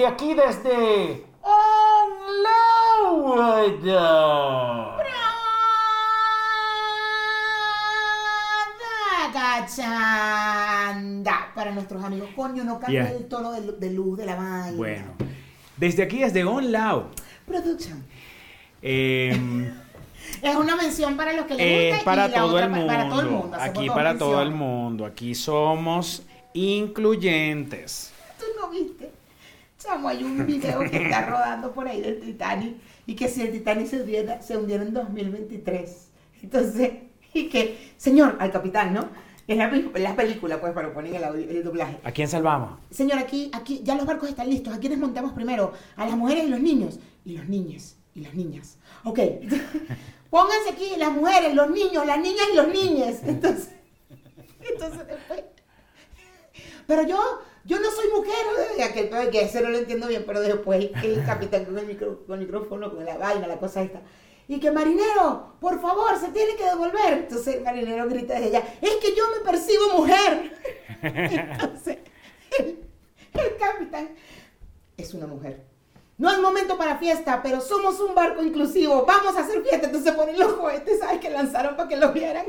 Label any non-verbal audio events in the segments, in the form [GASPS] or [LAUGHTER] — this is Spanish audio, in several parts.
Desde aquí, desde... Onload. Para nuestros amigos, coño, no cambia Yeah. el tono de, lu- de luz de la vaina. Bueno, desde aquí, desde On Loud. Production. Eh, [LAUGHS] Es una mención para los que les es gusta para y la todo otra el pa- mundo. para todo el mundo. Aquí para todo el mundo. Aquí somos incluyentes. ¿Tú no viste? Chamo, hay un video que está [LAUGHS] rodando por ahí del Titanic y que si el Titanic se hundiera, se hundiera en 2023. Entonces, [LAUGHS] y que, señor, al capitán, ¿no? Es la, la película, pues, para poner el, audio- el doblaje. ¿A quién salvamos? Señor, aquí, aquí, ya los barcos están listos. ¿A quiénes montamos primero? A las mujeres y los niños. Y los niños y las niñas. Ok. [LAUGHS] Pónganse aquí las mujeres, los niños, las niñas y los niños. Entonces, entonces después. Pero yo, yo no soy mujer. Aquel pedo que ese no lo entiendo bien, pero después el capitán con el, micro- con el micrófono, con la vaina, la cosa esta. Y que marinero, por favor, se tiene que devolver. Entonces el marinero grita desde allá, es que yo me percibo mujer. [LAUGHS] Entonces, el, el capitán es una mujer. No hay momento para fiesta, pero somos un barco inclusivo. Vamos a hacer fiesta. Entonces ponen los cohetes, ¿sabes? Que lanzaron para que los vieran.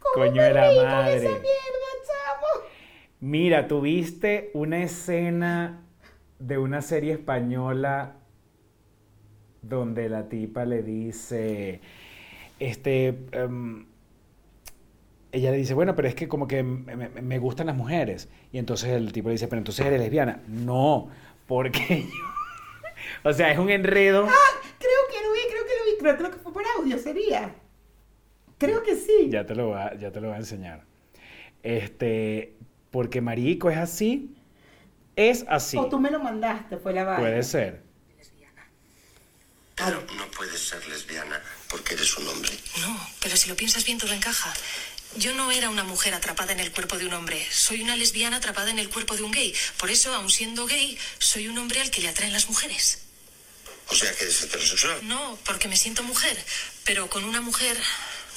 ¿Cómo Coño la reí con madre. esa mierda? Mira, tuviste una escena de una serie española donde la tipa le dice, este, em, ella le dice, bueno, pero es que como que me, gustan las mujeres. Y entonces el tipo le dice, pero entonces eres lesbiana. No, porque yo... [LAUGHS] o sea, es un enredo. Ah, creo que lo vi, creo que lo vi. Creo, creo que fue por audio, sería. Creo que sí. Ya te lo voy a, ya te lo voy a enseñar. Este, porque marico es así, es así. O tú me lo mandaste, fue la vaina. Puede ser. Pero no puedes ser lesbiana porque eres un hombre. No, pero si lo piensas bien todo encaja. Yo no era una mujer atrapada en el cuerpo de un hombre. Soy una lesbiana atrapada en el cuerpo de un gay. Por eso, aun siendo gay, soy un hombre al que le atraen las mujeres. O sea que eres heterosexual. No, porque me siento mujer. Pero con una mujer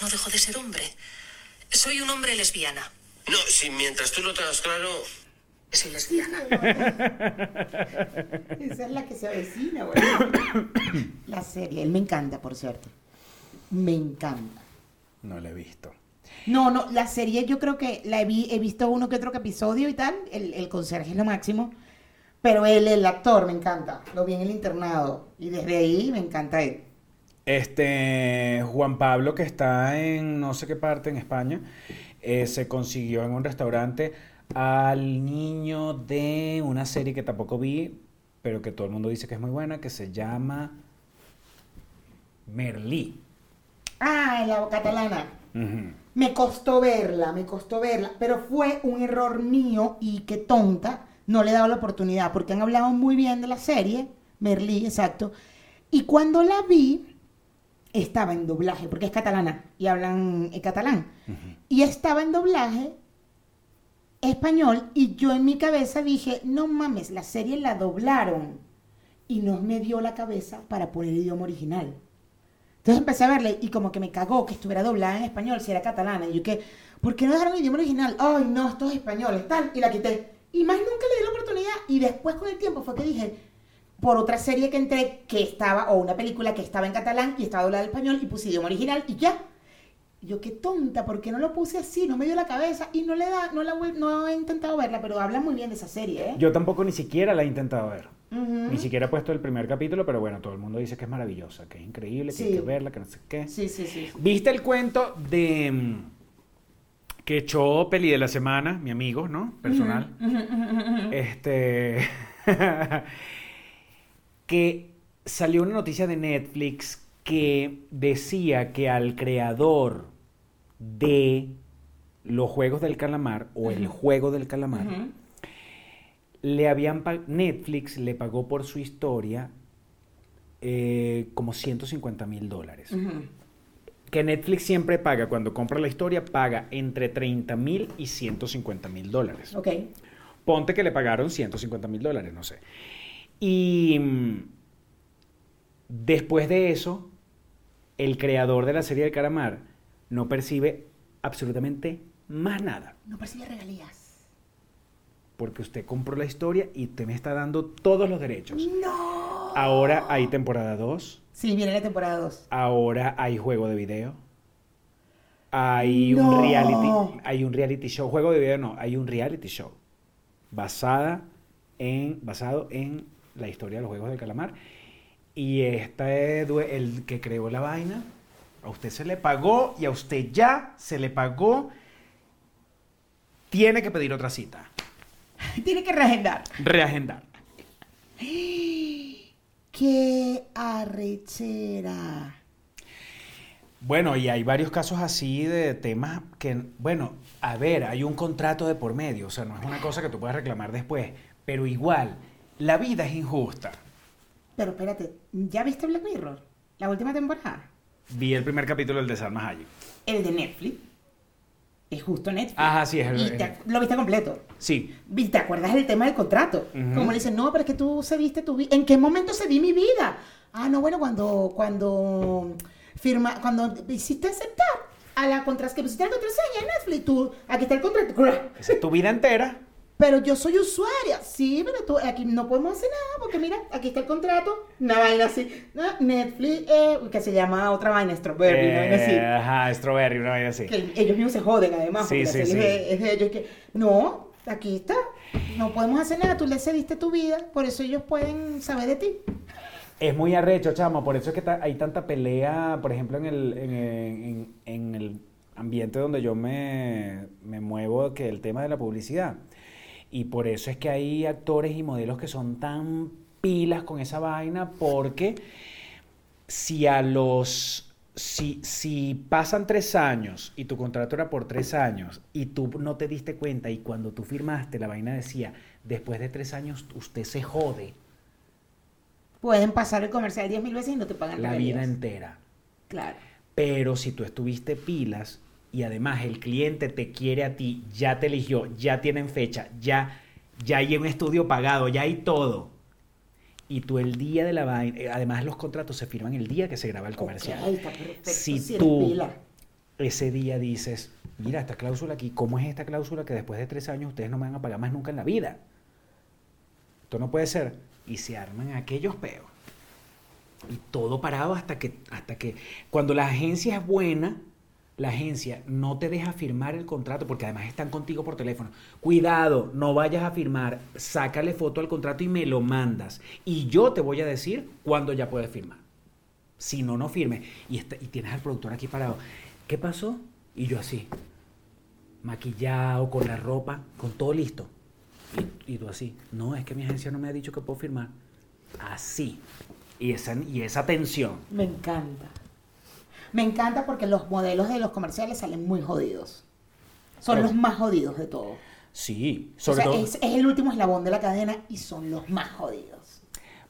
no dejo de ser hombre. Soy un hombre lesbiana. No, si mientras tú lo tengas claro, Soy lesbiana. Esa es la que se avecina, güey. [COUGHS] La serie, él me encanta, por cierto. Me encanta. No lo he visto. No, no, la serie yo creo que la he, vi- he visto uno que otro episodio y tal. El, el conserje es lo máximo. Pero él, el actor, me encanta. Lo vi en el internado. Y desde ahí me encanta él. Este Juan Pablo, que está en no sé qué parte en España, eh, se consiguió en un restaurante al niño de una serie que tampoco vi, pero que todo el mundo dice que es muy buena, que se llama Merlí. Ah, en la catalana. Me costó verla, me costó verla, pero fue un error mío y qué tonta, no le he dado la oportunidad, porque han hablado muy bien de la serie, Merlí, exacto, y cuando la vi, estaba en doblaje, porque es catalana y hablan en catalán, y estaba en doblaje español, y yo en mi cabeza dije, no mames, la serie la doblaron, y no me dio la cabeza para poner el idioma original. Entonces empecé a verle y como que me cagó que estuviera doblada en español si era catalana. Y yo que, ¿por qué no dejaron el idioma original? Ay, no, estos españoles, tal. Y la quité. Y más nunca le di la oportunidad. Y después con el tiempo fue que dije, por otra serie que entré que estaba, o una película que estaba en catalán y estaba doblada en español y puse idioma original y ya. Yo qué tonta, ¿por qué no lo puse así? No me dio la cabeza y no le da, no la no he intentado verla, pero habla muy bien de esa serie, ¿eh? Yo tampoco ni siquiera la he intentado ver. Ni siquiera he puesto el primer capítulo, pero bueno, todo el mundo dice que es maravillosa, que es increíble, que hay Sí. que verla, que no sé qué. Sí, sí, sí. ¿Viste el cuento de mm, que echó Peli de la semana, mi amigo, ¿no? Personal. Este. [LAUGHS] que salió una noticia de Netflix que decía que al creador de los juegos del calamar o el juego del calamar le habían Netflix le pagó por su historia eh, como 150 mil dólares que Netflix siempre paga cuando compra la historia, paga entre 30 mil y 150 mil dólares. Ok. Ponte que le pagaron 150 mil dólares, no sé. Y mm, después de eso, el creador de la serie del calamar no percibe absolutamente más nada. No percibe regalías. porque usted compró la historia y usted me está dando todos los derechos. No. Ahora hay temporada 2, Sí, viene la temporada 2. ahora hay juego de video. Hay No. un reality, hay un reality show, juego de video no, hay un reality show basada en basado en la historia de los juegos del calamar y este due- el que creó la vaina a usted se le pagó y a usted ya se le pagó tiene que pedir otra cita, [LAUGHS] Tiene que reagendar. reagendar. [GASPS] ¡Qué arrechera! Bueno, y hay varios casos así de temas que, bueno, a ver, hay un contrato de por medio, o sea, no es una cosa que tú puedas reclamar después, pero igual, la vida es injusta. Pero espérate, ¿ya viste Black Mirror? La última temporada. Vi el primer capítulo del de Salma Hayek. El de Netflix. Es justo Netflix. Ajá, sí, es el- Y te- lo viste completo. Sí, ¿Y ¿Te acuerdas del tema del contrato? Como le dicen, no, pero es que tú cediste tu vida. ¿En qué momento cedí mi vida? Ah, no, bueno, cuando, cuando firma, cuando hiciste aceptar a la contras que pusiste la contraseña en Netflix, tú, aquí está el contrato. esa es tu vida entera. Pero yo soy usuaria. Sí, pero tú, aquí no podemos hacer nada porque mira, aquí está el contrato. Una vaina así. No, Netflix, eh, que se llama otra vaina, Strawberry, una vaina así. Eh, ajá, strawberry, una vaina así. Que ellos mismos se joden además, Sí, sí, sí. Es, de, es de ellos que, no, aquí está, no podemos hacer nada, tú le cediste tu vida, por eso ellos pueden saber de ti. Es muy arrecho, chamo, por eso es que ta- hay tanta pelea, por ejemplo, en el, en, en- en el ambiente donde yo me, me muevo, que el tema de la publicidad. Y por eso es que hay actores y modelos que son tan pilas con esa vaina, porque si a los... Si, si pasan tres años y tu contrato era por tres años y tú no te diste cuenta y cuando tú firmaste la vaina decía, después de tres años usted se jode Pueden pasar el comercial 10 mil veces y no te pagan la vida entera. Claro. Pero si tú estuviste pilas y además el cliente te quiere a ti, ya te eligió, ya tienen fecha, ya, ya hay un estudio pagado, ya hay todo. Y tú el día de la vaina, eh, además los contratos se firman el día que se graba el comercial. Ok, está perfecto, si tú ese día dices, mira esta cláusula aquí, ¿cómo es esta cláusula que después de tres años ustedes no me van a pagar más nunca en la vida? Esto no puede ser. Y se arman aquellos peos. Y todo parado hasta que, hasta que, cuando la agencia es buena, la agencia no te deja firmar el contrato porque además están contigo por teléfono. Cuidado, no vayas a firmar, sácale foto al contrato y me lo mandas. Y yo te voy a decir cuándo ya puedes firmar. Si no, no firme. Y, y tienes al productor aquí parado. ¿Qué pasó? Y yo así, maquillado, con la ropa, con todo listo. Y, y tú así, no, es que mi agencia no me ha dicho que puedo firmar. Así. Y esa, y esa tensión. Me encanta. Me encanta porque los modelos de los comerciales salen muy jodidos. Son Pero- los más jodidos de todos. Sí, O sobre sea, todo. es, es el último eslabón de la cadena y son los más jodidos.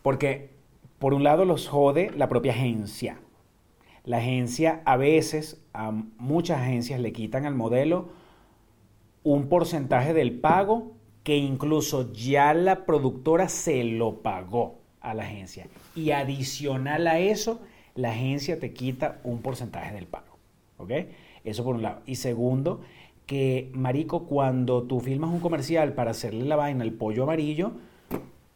Porque, por un lado, los jode la propia agencia. La agencia, a veces, a muchas agencias le quitan al modelo un porcentaje del pago que incluso ya la productora se lo pagó a la agencia. Y adicional a eso, la agencia te quita un porcentaje del pago. ¿Ok? Eso por un lado. Y segundo, que, Marico, cuando tú filmas un comercial para hacerle la vaina al pollo amarillo,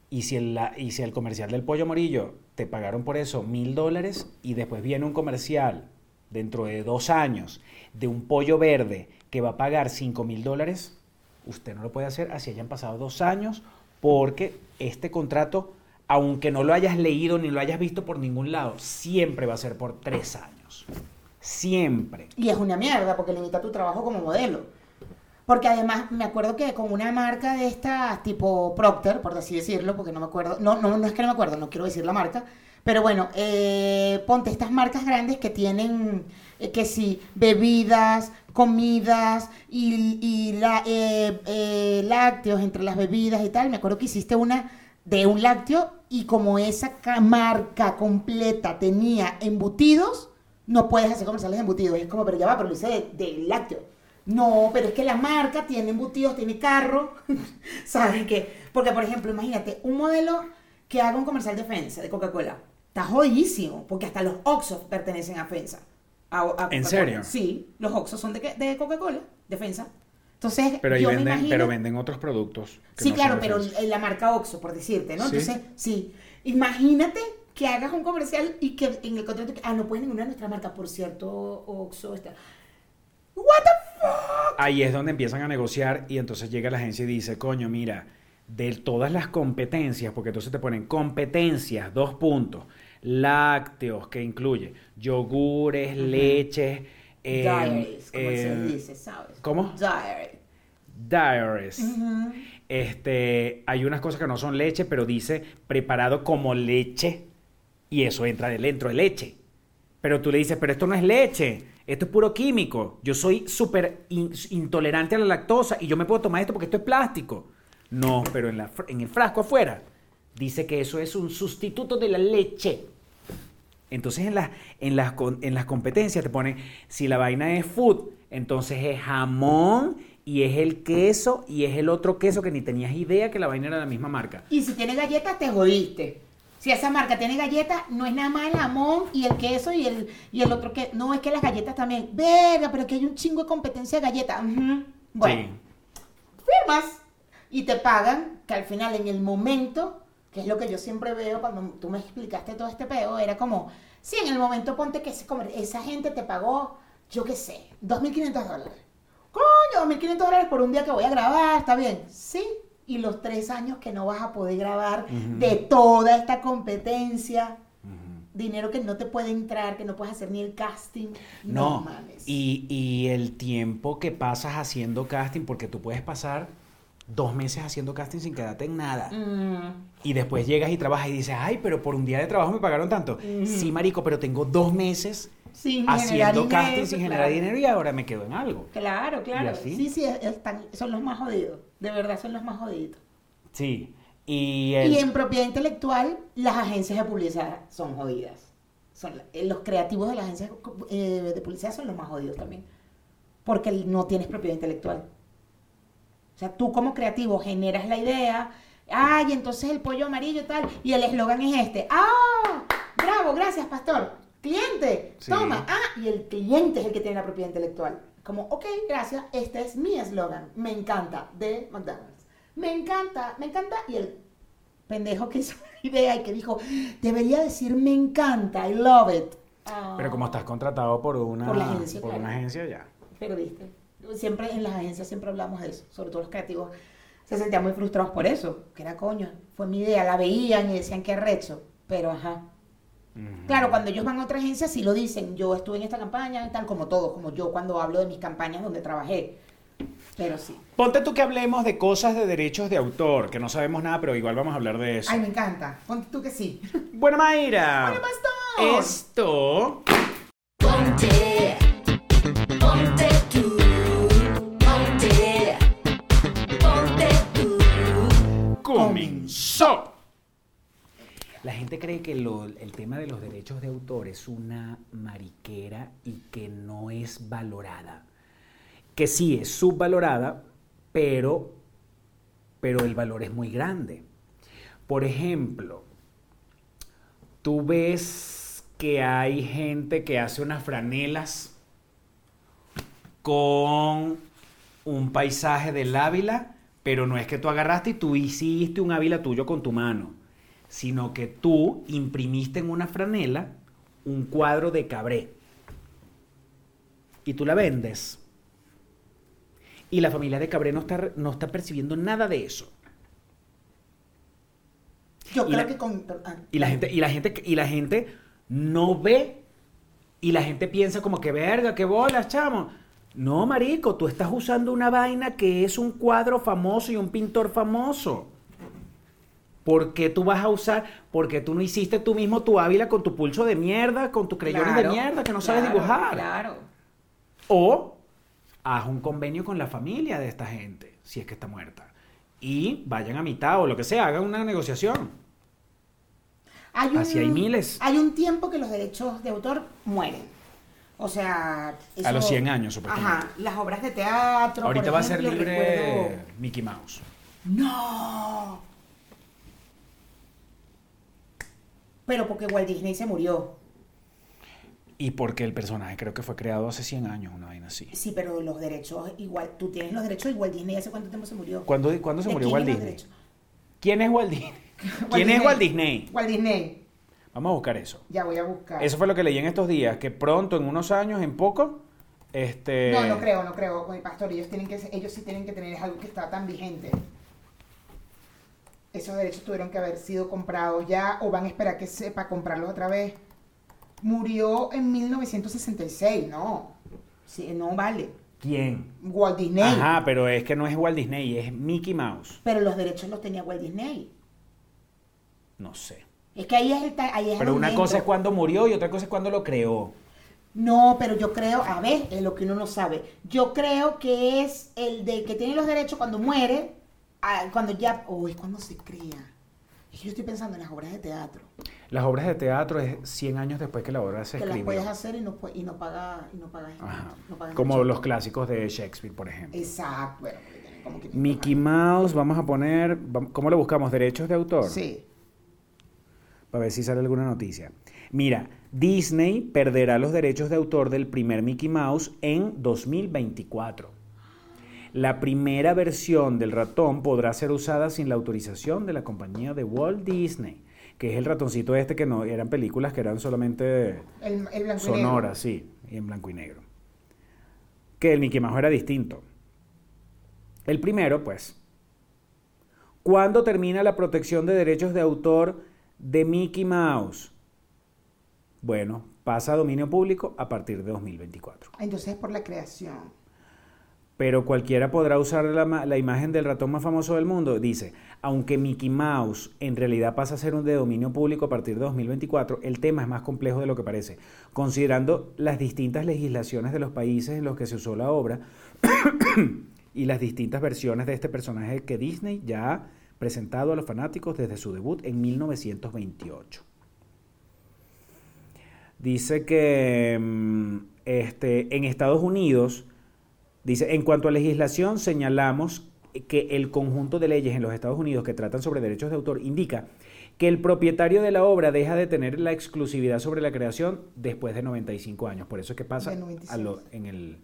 y si, el, y si el comercial del pollo amarillo te pagaron por eso mil dólares y después viene un comercial dentro de dos años de un pollo verde que va a pagar cinco mil dólares, usted no lo puede hacer así hayan pasado dos años porque este contrato, aunque no lo hayas leído ni lo hayas visto por ningún lado, siempre va a ser por tres años. Siempre. Y es una mierda porque limita tu trabajo como modelo. Porque además me acuerdo que con una marca de estas tipo Procter, por así decirlo, porque no me acuerdo, no, no, no es que no me acuerdo, no quiero decir la marca, pero bueno, eh, ponte estas marcas grandes que tienen, eh, que sí, bebidas, comidas y, la, eh, eh, lácteos entre las bebidas y tal. Me acuerdo que hiciste una de un lácteo y como esa ca- marca completa tenía embutidos, no puedes hacer comerciales de embutidos. Es como, pero ya va, pero lo hice de, de lácteo. No, pero es que la marca tiene embutidos, tiene carro. [LAUGHS] ¿Sabes qué? Porque, por ejemplo, imagínate, un modelo que haga un comercial de FENSA, de Coca-Cola, está jodidísimo, porque hasta los Oxos pertenecen a FENSA. A- a ¿En serio? Sí, los Oxos son de, de Coca-Cola, de FENSA. Entonces, Pero yo me venden, imagino- pero venden otros productos. Sí, no claro, pero en la marca Oxxo, por decirte, ¿no? ¿Sí? Entonces, sí. Imagínate que hagas un comercial y que en el contrato, ah, no puedes ninguna de nuestra marca, por cierto, Oxxo está. What the fuck? Ahí es donde empiezan a negociar y entonces llega la agencia y dice, coño, mira, de todas las competencias, porque entonces te ponen competencias, dos puntos, lácteos, que incluye yogures, leches, eh, Diaries, como eh, se dice, ¿sabes? ¿cómo? Diary. Diaries. Este, hay unas cosas que no son leche, pero dice preparado como leche y eso entra dentro de leche. Pero tú le dices, pero esto no es leche, esto es puro químico. Yo soy súper in- intolerante a la lactosa y yo me puedo tomar esto porque esto es plástico. No, pero en, la fr- en el frasco afuera dice que eso es un sustituto de la leche. Entonces en, las en, las, en las competencias te ponen, si la vaina es food, entonces es jamón y es el queso y es el otro queso que ni tenías idea que la vaina era la misma marca. Y si tiene galletas, te jodiste. Si esa marca tiene galletas, no es nada más el jamón y el queso y el, y el otro que. No, es que las galletas también. Verga, pero que hay un chingo de competencia de galletas. Bueno, firmas y te pagan, que al final en el momento, que es lo que yo siempre veo cuando tú me explicaste todo este peo, era como, sí, en el momento ponte que ese comer- esa gente te pagó, yo qué sé, 2.500 dólares. Coño, 2.500 dólares por un día que voy a grabar, está bien. Sí, y los tres años que no vas a poder grabar de toda esta competencia. Dinero que no te puede entrar, que no puedes hacer ni el casting. No, No, mames. y, y el tiempo que pasas haciendo casting, porque tú puedes pasar dos meses haciendo casting sin quedarte en nada. Mm. Y después llegas y trabajas y dices, ay, pero por un día de trabajo me pagaron tanto. Sí, marico, pero tengo dos meses Sin haciendo casting dinero, sin generar claro. dinero y ahora me quedo en algo. Claro, claro. Sí, sí, están, son los más jodidos. De verdad, son los más jodidos. Sí. Y, el- Y en propiedad intelectual, las agencias de publicidad son jodidas. Son, eh, los creativos de las agencias eh, de publicidad son los más jodidos también. Porque no tienes propiedad intelectual. O sea, tú como creativo generas la idea, ay, entonces el pollo amarillo y tal, y el eslogan es este, ah, bravo, gracias, pastor. Cliente, Sí. toma, ah, y el cliente es el que tiene la propiedad intelectual. Como, ok, gracias, este es mi eslogan, me encanta, de McDonald's. Me encanta, me encanta, y el pendejo que hizo la idea y que dijo, debería decir me encanta, I love it. Ah, Pero como estás contratado por una, Por la agencia, por claro. una agencia ya. Perdiste. Siempre en las agencias siempre hablamos de eso, sobre todo los creativos se sentían muy frustrados por eso, que era coño, fue mi idea, la veían y decían que recho, pero ajá. Ujú. Claro, cuando ellos van a otra agencia sí lo dicen, yo estuve en esta campaña y tal, como todos, como yo cuando hablo de mis campañas donde trabajé, pero sí. Ponte tú que hablemos de cosas de derechos de autor, que no sabemos nada, pero igual vamos a hablar de eso. Ay, me encanta, ponte tú que sí. Bueno, Mayra. Bueno, pastor. Esto ponte comenzó. La gente cree que el tema de los derechos de autor es una mariquera y que no es valorada. Que sí es subvalorada, pero, pero el valor es muy grande. Por ejemplo, tú ves que hay gente que hace unas franelas con un paisaje del Ávila, pero no es que tú agarraste y tú hiciste un Ávila tuyo con tu mano, sino que tú imprimiste en una franela un cuadro de Cabré y tú la vendes. Y la familia de Cabré no está, no está percibiendo nada de eso. Yo Y creo la- que con... ah, Y la gente, y la gente, y la gente no ve y la gente piensa como que verga, qué bolas, chamo. No, marico, tú estás usando una vaina que es un cuadro famoso y un pintor famoso. ¿Por qué tú vas a usar? Porque tú no hiciste tú mismo tu Ávila con tu pulso de mierda, con tus crayones de mierda que no sabes claro, dibujar. Claro. O haz un convenio con la familia de esta gente, si es que está muerta. Y vayan a mitad o lo que sea, hagan una negociación. Hay Así hay miles. Hay un tiempo que los derechos de autor mueren. O sea... A los 100 años, supuestamente. Ajá, las obras de teatro. Ahorita por va a ser libre recuerdo- Mickey Mouse. ¡No! Pero porque Walt Disney se murió. Y porque el personaje creo que fue creado hace 100 años, una vaina así. Sí, pero los derechos igual, tú tienes los derechos igual Disney, ¿hace cuánto tiempo se murió? ¿Cuándo, cuándo se ¿De murió Walt Disney? ¿Quién es Walt Disney? [LAUGHS] Walt ¿Quién es. Walt Disney? Walt Disney. Vamos a buscar eso. Ya voy a buscar. Eso fue lo que leí en estos días, que pronto, en unos años, en poco, este... No, no creo, no creo, oye, pastor, ellos tienen que ellos sí tienen que tener algo que está tan vigente. Esos derechos tuvieron que haber sido comprados ya o van a esperar que sepa comprarlos otra vez. Murió en 1966, no. Sí, no vale. ¿Quién? Walt Disney. Ajá, pero es que no es Walt Disney, es Mickey Mouse. Pero los derechos los tenía Walt Disney. No sé. Es que ahí es el ahí es Pero una cosa es cuando murió y otra cosa es cuando lo creó. No, pero yo creo, a ver, es lo que uno no sabe. Yo creo que es el de que tiene los derechos cuando muere, cuando ya, o es cuando se crea. Es que yo estoy pensando en las obras de teatro, Las obras de teatro es 100 años después que la obra se que las escribió. puedes hacer y no, y no pagas y no pagas Ajá. no Como los clásicos de Shakespeare, por ejemplo. Exacto, bueno, como que Mickey Mouse, vamos a poner, ¿cómo lo buscamos? ¿Derechos de autor? Sí. Para ver si sale alguna noticia. Mira, Disney perderá los derechos de autor del primer Mickey Mouse en 2024. La primera versión del ratón podrá ser usada sin la autorización de la compañía de Walt Disney, que es el ratoncito este que no eran películas que eran solamente El, el sonoras, sí, y en blanco y negro. Que el Mickey Mouse era distinto. El primero, pues, ¿cuándo termina la protección de derechos de autor de Mickey Mouse? Bueno, pasa a dominio público a partir de 2024. Entonces es por la creación. Pero cualquiera podrá usar la, ma- la imagen del ratón más famoso del mundo. Dice, aunque Mickey Mouse en realidad pasa a ser un de dominio público a partir de 2024, el tema es más complejo de lo que parece. Considerando las distintas legislaciones de los países en los que se usó la obra [COUGHS] y las distintas versiones de este personaje que Disney ya ha presentado a los fanáticos desde su debut en 1928. Dice que mm, este, en Estados Unidos, dice, en cuanto a legislación, señalamos que el conjunto de leyes en los Estados Unidos que tratan sobre derechos de autor indica que el propietario de la obra deja de tener la exclusividad sobre la creación después de 95 años. Por eso es que pasa De a 96. lo- en el...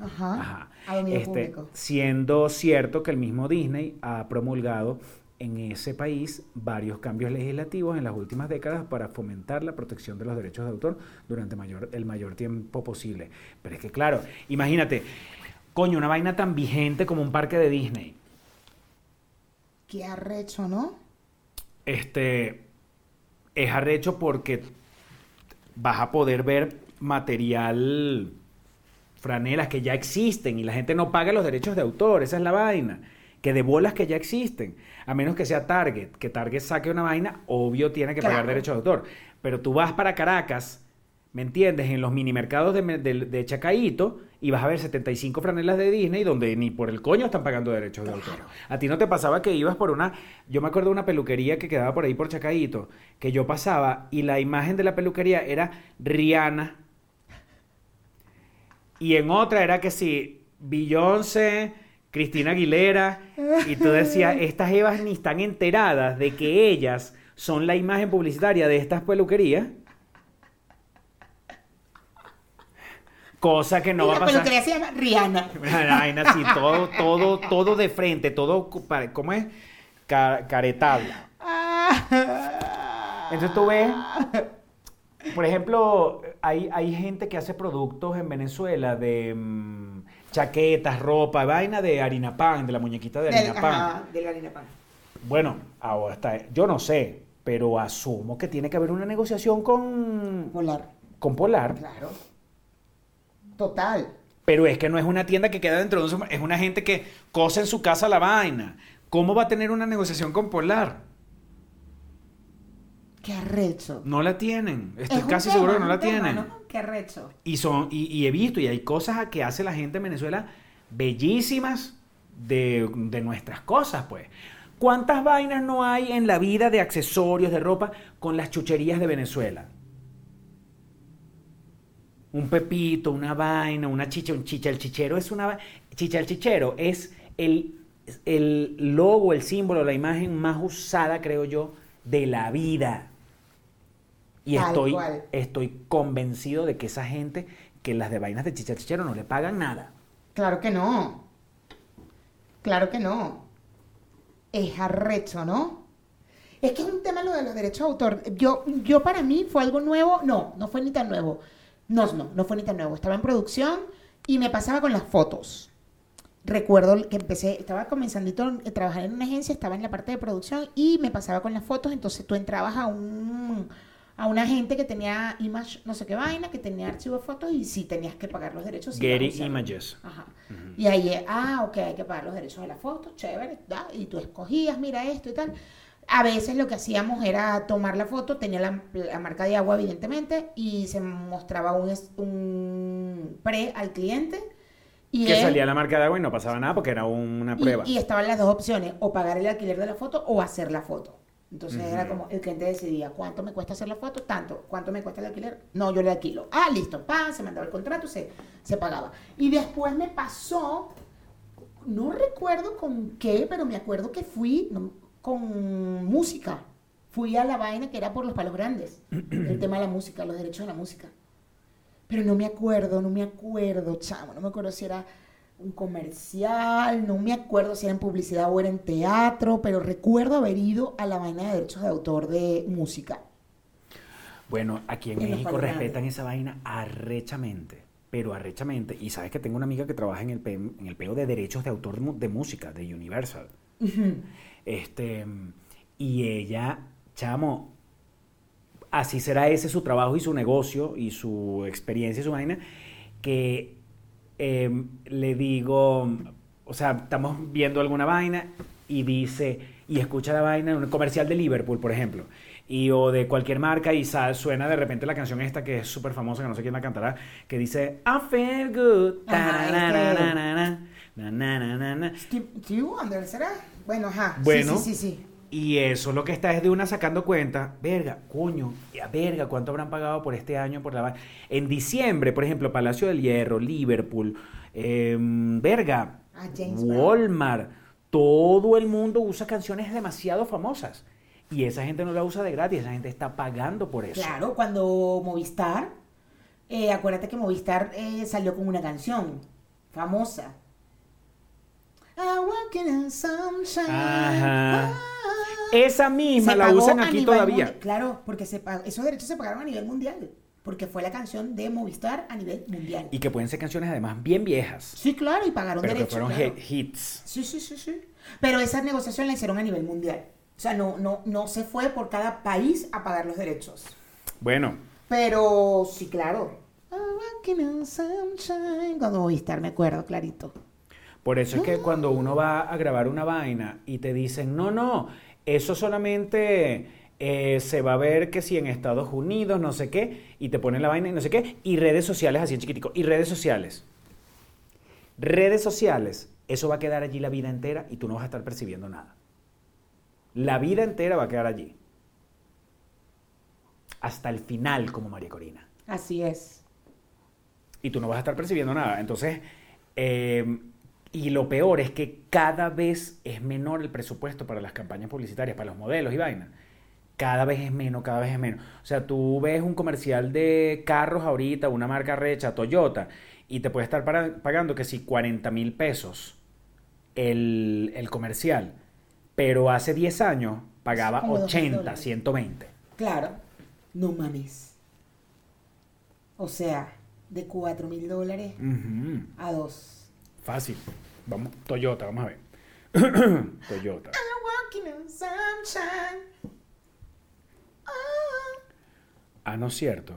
Ajá. Ajá. A Este, siendo cierto que el mismo Disney ha promulgado en ese país varios cambios legislativos en las últimas décadas para fomentar la protección de los derechos de autor durante mayor, el mayor tiempo posible. Pero es que claro, imagínate, coño, una vaina tan vigente como un parque de Disney. Qué arrecho, ¿no? Este es arrecho porque vas a poder ver material franelas que ya existen y la gente no paga los derechos de autor, esa es la vaina. Que de bolas que ya existen, a menos que sea Target, que Target saque una vaina, obvio tiene que pagar derechos de autor. Pero tú vas para Caracas, ¿me entiendes? En los mini mercados de, de, de Chacaíto y vas a ver 75 franelas de Disney donde ni por el coño están pagando derechos de autor. A ti no te pasaba que ibas por una, yo me acuerdo de una peluquería que quedaba por ahí por Chacaíto, que yo pasaba y la imagen de la peluquería era Rihanna y en otra era que sí, Beyoncé, Cristina Aguilera, y tú decías, [LAUGHS] estas evas ni están enteradas de que ellas son la imagen publicitaria de estas peluquerías. Cosa que no y va a la pasar. peluquería se llama Rihanna. Vaina así, todo, todo, todo de frente, todo, ¿cómo es? Ca- caretado. Entonces tú ves, por ejemplo, hay, hay gente que hace productos en Venezuela de mm, chaquetas, ropa, vaina de harina pan, de la muñequita de Del- harina pan. ajá, de la harina pan. Bueno, ahora está, yo no sé, pero asumo que tiene que haber una negociación con, Polar. con Polar. Claro. Total. Pero es que no es una tienda que queda dentro de un es una gente que cose en su casa la vaina. ¿Cómo va a tener una negociación con Polar? Qué arrecho. No la tienen. Estoy Es casi tema, seguro que no la tema, tienen. ¿no? Qué arrecho. Y son y, y he visto y hay cosas que hace la gente en Venezuela bellísimas de, de nuestras cosas, pues. ¿Cuántas vainas no hay en la vida de accesorios, de ropa, con las chucherías de Venezuela? Un pepito, una vaina, una chicha, un chicha. El chichero es una... Chicha el chichero es el, el logo, el símbolo, la imagen más usada, creo yo, de la vida. Y Tal estoy, cual. estoy convencido de que esa gente, que las de vainas de chichachichero no le pagan nada. Claro que no. Claro que no. Es arrecho, ¿no? Es que es un tema lo de los derechos de autor. Yo, yo para mí fue algo nuevo. No, no fue ni tan nuevo. No, no, no fue ni tan nuevo. Estaba en producción y me pasaba con las fotos. Recuerdo que empecé, estaba comenzando a trabajar en una agencia, estaba en la parte de producción y me pasaba con las fotos. Entonces tú entrabas a un a una gente que tenía image, no sé qué vaina, que tenía archivo de fotos y sí tenías que pagar los derechos. Getty. Images. Ajá. Y ahí, ah, ok, hay que pagar los derechos de la foto, chévere, da, y tú escogías, mira esto y tal. A veces lo que hacíamos era tomar la foto, tenía la, la marca de agua, evidentemente, y se mostraba un, un pre al cliente. Y Que él- salía la marca de agua y no pasaba nada porque era una y- prueba. Y, estaban las dos opciones, o pagar el alquiler de la foto o hacer la foto. Entonces era como el cliente decidía cuánto me cuesta hacer la foto, tanto, cuánto me cuesta el alquiler. No, yo le alquilo. Ah, listo, pa, se mandaba el contrato, se, se pagaba. Y después me pasó, no recuerdo con qué, pero me acuerdo que fui no, con música. Fui a la vaina que era por los palos grandes, el tema de la música, los derechos de la música. Pero no me acuerdo, no me acuerdo, chamo, no me acuerdo si era un comercial, no me acuerdo si era en publicidad o era en teatro, pero recuerdo haber ido a la vaina de derechos de autor de música. Bueno, aquí en México respetan esa vaina arrechamente, pero arrechamente. Y sabes que tengo una amiga que trabaja en el, pe- en el peo de derechos de autor de música, de Universal. Este, y ella, chamo, así será ese su trabajo y su negocio y su experiencia y su vaina, que em, le digo, o sea, estamos viendo alguna vaina y dice, y escucha la vaina en un comercial de Liverpool, por ejemplo, y o de cualquier marca y sa- suena de repente la canción esta que es súper famosa, que no sé quién la cantará, que dice, I feel good. Steve, Wonder, ¿será? Bueno, ajá. Sí, sí, sí. Y eso lo que está es de una sacando cuenta, verga, coño, ya, verga, ¿cuánto habrán pagado por este año por la En diciembre, por ejemplo, Palacio del Hierro, Liverpool, em, verga, Ah, Brown. Walmart, todo el mundo usa canciones demasiado famosas. Y esa gente no la usa de gratis, esa gente está pagando por eso. Claro, cuando Movistar, eh, acuérdate que Movistar eh, salió con una canción famosa. I walk in the sunshine. Ajá. Ah. Esa misma Se la usan aquí todavía. mundial. Claro, porque se pagó- esos derechos se pagaron a nivel mundial. Porque fue la canción de Movistar a nivel mundial. Y que pueden ser canciones además bien viejas, Sí, claro, y pagaron pero derechos. fueron claro. hit- hits. Sí, sí, sí, sí. Pero esa negociación la hicieron a nivel mundial. O sea, no, no, no se fue por cada país a pagar los derechos. Bueno, Pero sí, claro. Cuando Movistar, me acuerdo, clarito. Por eso es que cuando uno va a grabar una vaina y te dicen, no, no, eso solamente eh, se va a ver que si en Estados Unidos, no sé qué, y te ponen la vaina y no sé qué, y redes sociales así en chiquitico, y redes sociales. Redes sociales, eso va a quedar allí la vida entera y tú no vas a estar percibiendo nada. La vida entera va a quedar allí. Hasta el final, como María Corina Así es. y tú no vas a estar percibiendo nada. Entonces, eh, y lo peor es que cada vez es menor el presupuesto para las campañas publicitarias, para los modelos y vainas. Cada vez es menos, cada vez es menos. O sea, tú ves un comercial de carros ahorita, una marca recha, Toyota, y te puede estar pagando que si 40 mil pesos el, el comercial, pero hace 10 años pagaba Como dos mil 80, dólares. 120. Claro. No mames. O sea, de 4 mil dólares a 2. Fácil. Vamos, Toyota, vamos a ver. [CLEARS THROAT] Toyota. Sunshine. Ah. No es cierto.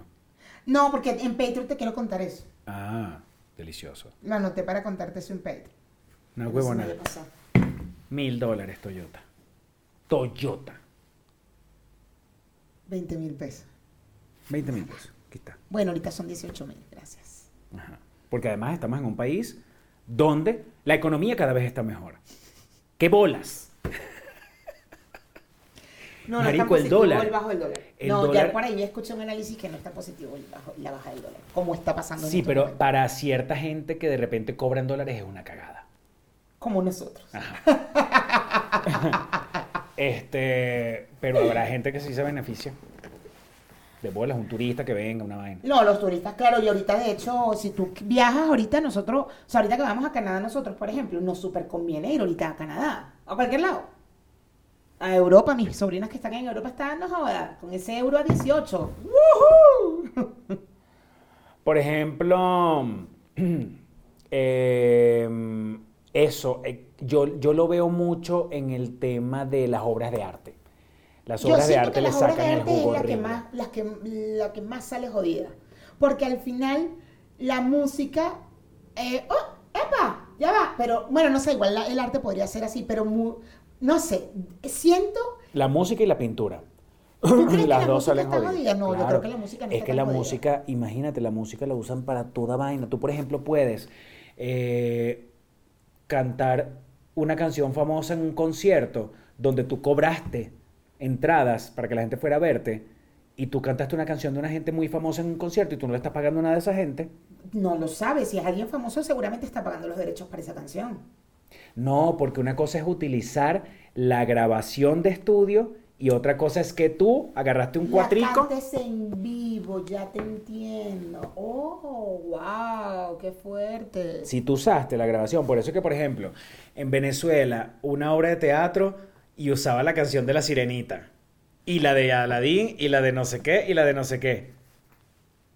No, porque en Patreon te quiero contar eso. Ah, delicioso. Lo anoté para contarte eso en Patreon. Una huevona. Mil dólares Toyota. Toyota. 20 mil pesos. 20 mil pesos. Aquí está. Bueno, ahorita son 18 mil, gracias. Ajá. Porque además estamos en un país donde la economía cada vez está mejor. ¡Qué bolas! No, no Marico, está el positivo dólar. el bajo del dólar. El no, dólar- ya por ahí escuché un análisis que no está positivo el bajo- la baja del dólar. Como está pasando en Sí, este pero momento. para cierta gente que de repente cobra en dólares es una cagada. Como nosotros. [LAUGHS] Este, pero habrá gente que sí se beneficia. De bolas, un turista que venga, una vaina. No, los turistas, claro, y ahorita de hecho, si tú viajas ahorita nosotros, o sea, ahorita que vamos a Canadá nosotros, por ejemplo, nos súper conviene ir ahorita a Canadá, a cualquier lado. A Europa, mis sobrinas que están en Europa están, no joda, con ese euro a 18. ¡Woohoo! [LAUGHS] Por ejemplo, eh, [CLEARS THROAT] eso, eh, yo, yo lo veo mucho en el tema de las obras de arte. Las Yo obras de arte que le las obras sacan de el arte es jugo la que, más, las que, la que más sale jodida. Porque al final, la música, eh, ¡oh! ¡Epa! Ya va. Pero, bueno, no sé, igual la- el arte podría ser así, pero no sé, siento La música y la pintura. ¿Tú crees [CLEARS THROAT] que Las la dos salen jodidas. jodida? No, yo Claro. creo que la música no Es está que la jodida. música, imagínate, la música la usan para toda vaina. Tú, por ejemplo, puedes eh, cantar una canción famosa en un concierto donde tú cobraste entradas para que la gente fuera a verte y tú cantaste una canción de una gente muy famosa en un concierto y tú no le estás pagando nada a esa gente. no lo sabes. Si es alguien famoso, seguramente está pagando los derechos para esa canción. No, porque una cosa es utilizar la grabación de estudio y otra cosa es que tú agarraste un La cuatrico. cantes en vivo, ya te entiendo. Oh, wow, qué fuerte. Si tú usaste la grabación, por eso es que, por ejemplo, en Venezuela, una obra de teatro y usaba la canción de la sirenita, y la de Aladdin, y la de no sé qué, y la de no sé qué.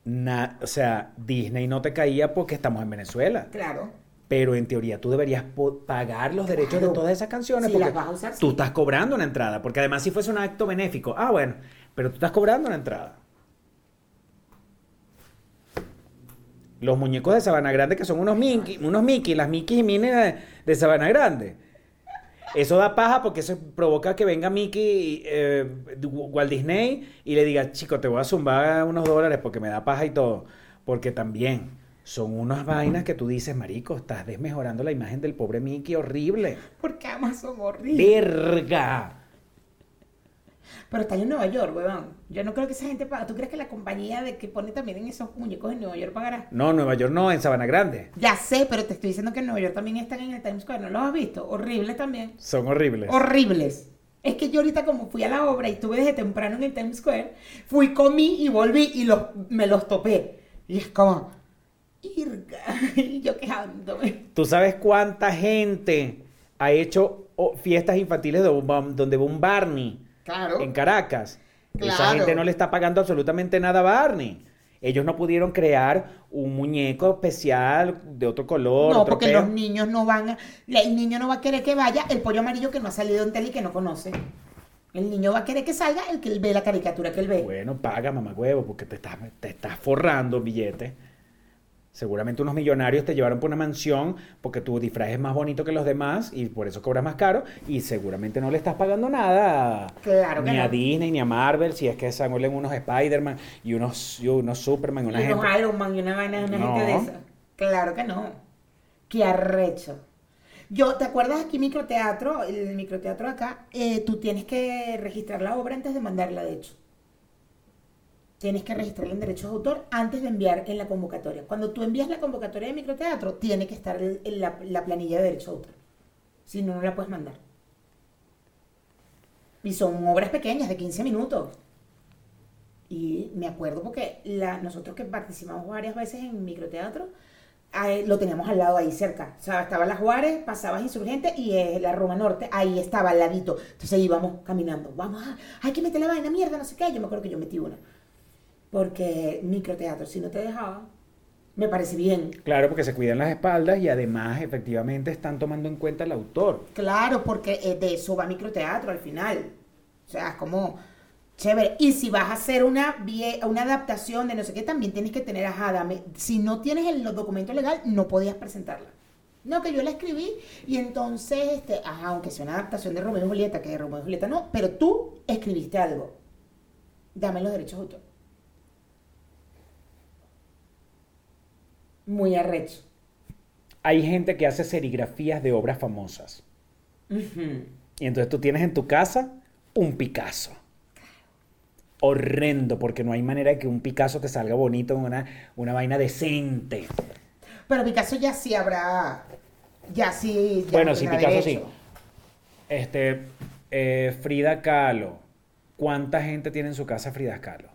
Na- o sea, Disney no te caía porque estamos en Venezuela. Claro. Pero en teoría tú deberías pagar los derechos de todas esas canciones Si porque las vas a usar, tú sí. estás cobrando una entrada. Porque además si fuese un acto benéfico, ah, bueno, pero tú estás cobrando una entrada. Los muñecos de Sabana Grande que son unos Mickey, unos Mickey, las Mickey y Minnie de Sabana Grande. Eso da paja porque eso provoca que venga Mickey, eh, Walt Disney y le diga, chico, te voy a zumbar unos dólares porque me da paja y todo. Porque también son unas vainas que tú dices, marico, estás desmejorando la imagen del pobre Mickey, horrible. Porque Amazon horrible. Verga. Pero está en Nueva York, weón. Yo no creo que esa gente paga. ¿Tú crees que la compañía de que pone también en esos muñecos en Nueva York pagará? No, Nueva York no, en Sabana Grande. Ya sé, pero te estoy diciendo que en Nueva York también están en el Times Square. ¿No los has visto? Horribles también. Son horribles. Horribles. Es que yo ahorita como fui a la obra y estuve desde temprano en el Times Square, fui, comí y volví y los, me los topé. Y es como, irga, [LAUGHS] y yo quejándome. ¿Tú sabes cuánta gente ha hecho fiestas infantiles donde va un Barney? Claro. en Caracas. Esa Claro. gente no le está pagando absolutamente nada a Barney. Ellos no pudieron crear un muñeco especial de otro color. No, otro porque pelo. los niños no van a, el niño no va a querer que vaya el pollo amarillo que no ha salido en tele y que no conoce. El niño va a querer que salga el que él ve la caricatura que él ve. Bueno, paga, mamagüevo, porque te estás, te estás forrando billetes. Seguramente unos millonarios te llevaron por una mansión porque tu disfraz es más bonito que los demás y por eso cobras más caro y seguramente no le estás pagando nada Claro que ni a no. Disney ni a Marvel si es que salen unos Spider-Man y unos, y unos Superman y una y unos gente Iron Man y una una No. gente de esa. Claro que no. Qué arrecho. Yo, ¿te acuerdas aquí microteatro? El microteatro acá, eh, tú tienes que registrar la obra antes de mandarla, de hecho. Tienes que registrarla en derechos de autor antes de enviar en la convocatoria. Cuando tú envías la convocatoria de microteatro, tiene que estar el- en la, la planilla de derechos de autor. Si no, no la puedes mandar. Y son obras pequeñas, de 15 minutos. Y me acuerdo porque la, nosotros que participamos varias veces en microteatro, lo teníamos al lado ahí cerca. O sea, estaba la Juárez, pasabas Insurgente y eh, la Roma Norte, ahí estaba al ladito. Entonces íbamos caminando. Vamos a, hay que meter la vaina, mierda, no sé qué. Yo me acuerdo que yo metí una. Porque microteatro, si no te dejaba, me parece bien. Claro, porque se cuidan las espaldas y además efectivamente están tomando en cuenta el autor. Claro, porque eh, de eso va microteatro al final. O sea, es como chévere. Y si vas a hacer una, una adaptación de no sé qué, también tienes que tener, dame. Si no tienes el documento legal, no podías presentarla. No, que yo la escribí y entonces, este, ajá, aunque sea una adaptación de Romeo y Julieta, que de Romeo y Julieta no, pero tú escribiste algo. Dame los derechos de autor. Muy arrecho. Hay gente que hace serigrafías de obras famosas. Y entonces tú tienes en tu casa un Picasso. Horrendo, porque no hay manera de que un Picasso te salga bonito en una, una vaina decente. Pero Picasso ya sí habrá. Ya sí. ya bueno, no sí, Picasso derecho. sí. Este, eh, Frida Kahlo. ¿Cuánta gente tiene en su casa Frida Kahlo?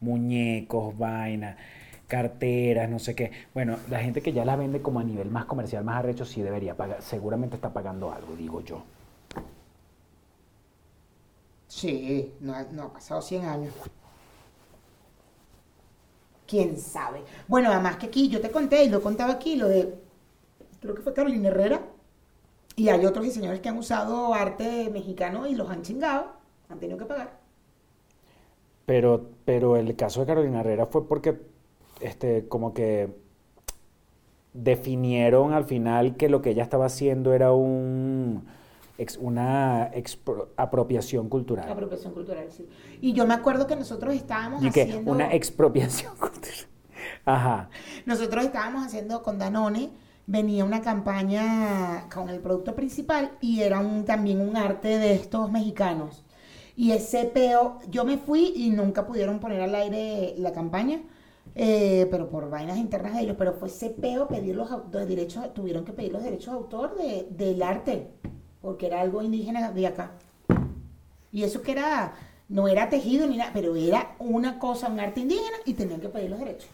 muñecos, vainas, carteras, no sé qué. Bueno, la gente que ya las vende como a nivel más comercial, más arrecho, sí debería pagar, seguramente está pagando algo, digo yo. Sí, no, ha- no ha pasado 100 años. ¿Quién sabe? Bueno, además que aquí yo te conté, y lo contaba aquí, lo de, creo que fue Carolina Herrera, y hay otros diseñadores que han usado arte mexicano y los han chingado, han tenido que pagar. Pero, pero el caso de Carolina Herrera fue porque, este, como que definieron al final que lo que ella estaba haciendo era un, una expro- apropiación cultural. Apropiación cultural, sí. Y yo me acuerdo que nosotros estábamos Y que haciendo... una expropiación [LAUGHS] cultural. Ajá. Nosotros estábamos haciendo con Danone, venía una campaña con el producto principal y era un, también un arte de estos mexicanos. Y ese peo, yo me fui y nunca pudieron poner al aire la campaña, eh, pero por vainas internas de ellos, pero fue ese peo pedir los, los derechos, tuvieron que pedir los derechos de autor de- del arte, porque era algo indígena de acá. Y eso que era, no era tejido ni nada, pero era una cosa, un arte indígena y tenían que pedir los derechos.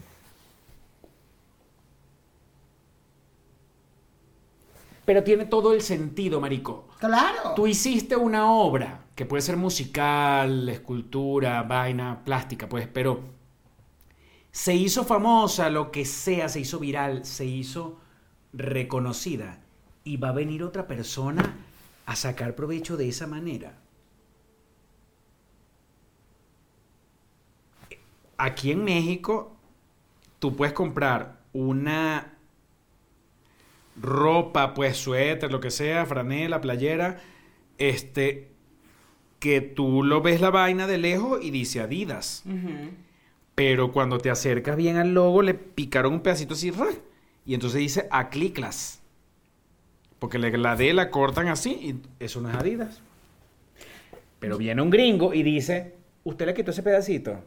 Pero tiene todo el sentido, marico. Claro. Tú hiciste una obra que puede ser musical, escultura, vaina, plástica, pues, pero se hizo famosa, lo que sea, se hizo viral, se hizo reconocida. Y va a venir otra persona a sacar provecho de esa manera. Aquí en México, tú puedes comprar una ropa, pues suéter, lo que sea, franela, playera, este, que tú lo ves la vaina de lejos y dice Adidas. Pero cuando te acercas bien al logo, le picaron un pedacito así, y entonces dice Acliclas. Porque la D la cortan así y eso no es Adidas. Pero viene un gringo y dice, usted le quitó ese pedacito.